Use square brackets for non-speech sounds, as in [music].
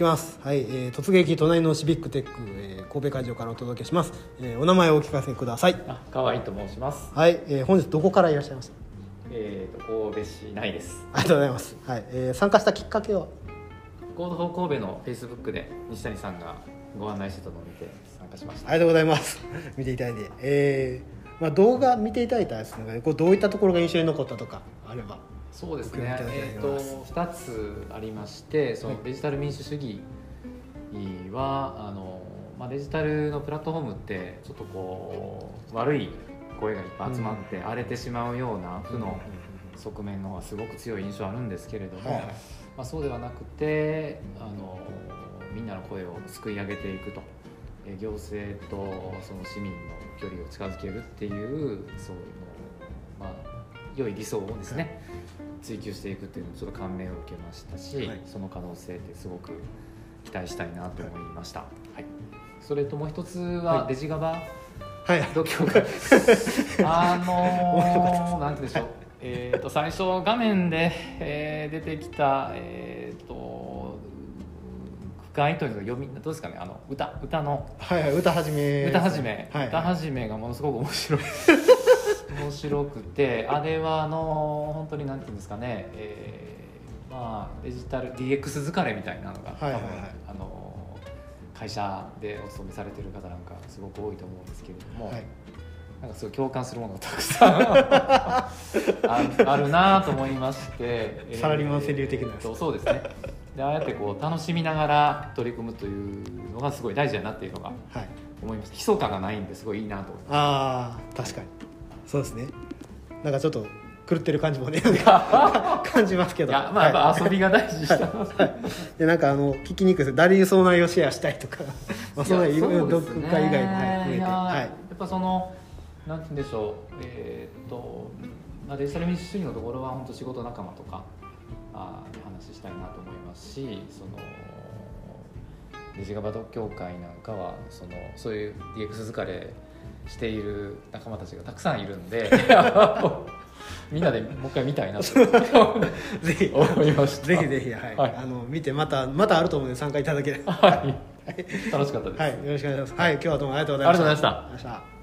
きます。はい、えー、突撃隣のシビックテック、えー、神戸会場からお届けします、えー、お名前をお聞かせください。あ河合と申します。はい、えー、本日どこからいらっしゃいました？えー、と神戸市内です。ありがとうございます。はい、えー、参加したきっかけは？ Code for 神戸のフェイスブックで西谷さんがご案内してたのを見て参加しました。ありがとうございます。[laughs] 見ていただいて。えー、まあ動画見ていただいたやつの中でこうどういったところが印象に残ったとかあればそうですね。えー、と2つありましてそはい。のデジタル民主主義はあの、まあ、デジタルのプラットフォームってちょっとこう悪い声がいっぱい集まって荒れてしまうような負の側面の方がすごく強い印象あるんですけれども、はいはい。まあ、そうではなくてあのみんなの声をすくい上げていくと。え行政とその市民の距離を近づけるっていうそういうの、まあ、良い理想をですね、追求していくっていうのにちょっと感銘を受けましたし、はい。その可能性ってすごく期待したいなと思いました、はい、それともう一つははい。デジガバ？はい。[laughs] あのー、なんて言うんでしょう、えー、と最初画面で、えー出てきた、えー、と深いというか読みどうですかね？あの歌歌の。はいはい歌始め歌始め、はい。歌始めがものすごく面白い [laughs] 面白くてあれはあの本当になんていうんですかね、えーまあデジタル DX 疲れみたいなのが、はいはいはい。多分あの会社でお勤めされてる方なんかすごく多いと思うんですけれども、はい。なんかすごい共感するものがたくさん [laughs] ああるなと思いまして、えーサラリーマン川柳的なそうですね。でああやってこう楽しみながら取り組むというのがすごい大事だなっていうのがはい。思いました悲壮感がないんですごいいいなと思いまああ確かにそうですね。なんかちょっと狂ってる感じもね [laughs] 感じますけど。すいやまあやっぱ遊びが大事でした、でなんかあの聞きにくいです誰にその内容シェアしたいとか。[laughs] まあそのいろいろ読解以外も、て。はい。やっぱそのなんて言うんでしょう。えーっと、まあ、デジタル民主主義のところは本当仕事仲間とかあに話したいなと思いますしそのデジガバ協会なんかはそのそういう DX 疲れしている仲間たちがたくさんいるんで [laughs] みんなでもう一回見たいなと。[laughs] ぜひ。思いました。ぜひぜひはい、はい。あの見てまたまたあると思うので参加いただければ。はい。楽しかったです、はい。よろしくお願いします。はい。今日はどうもありがとうございました。ありがとうございました。ありがとうございました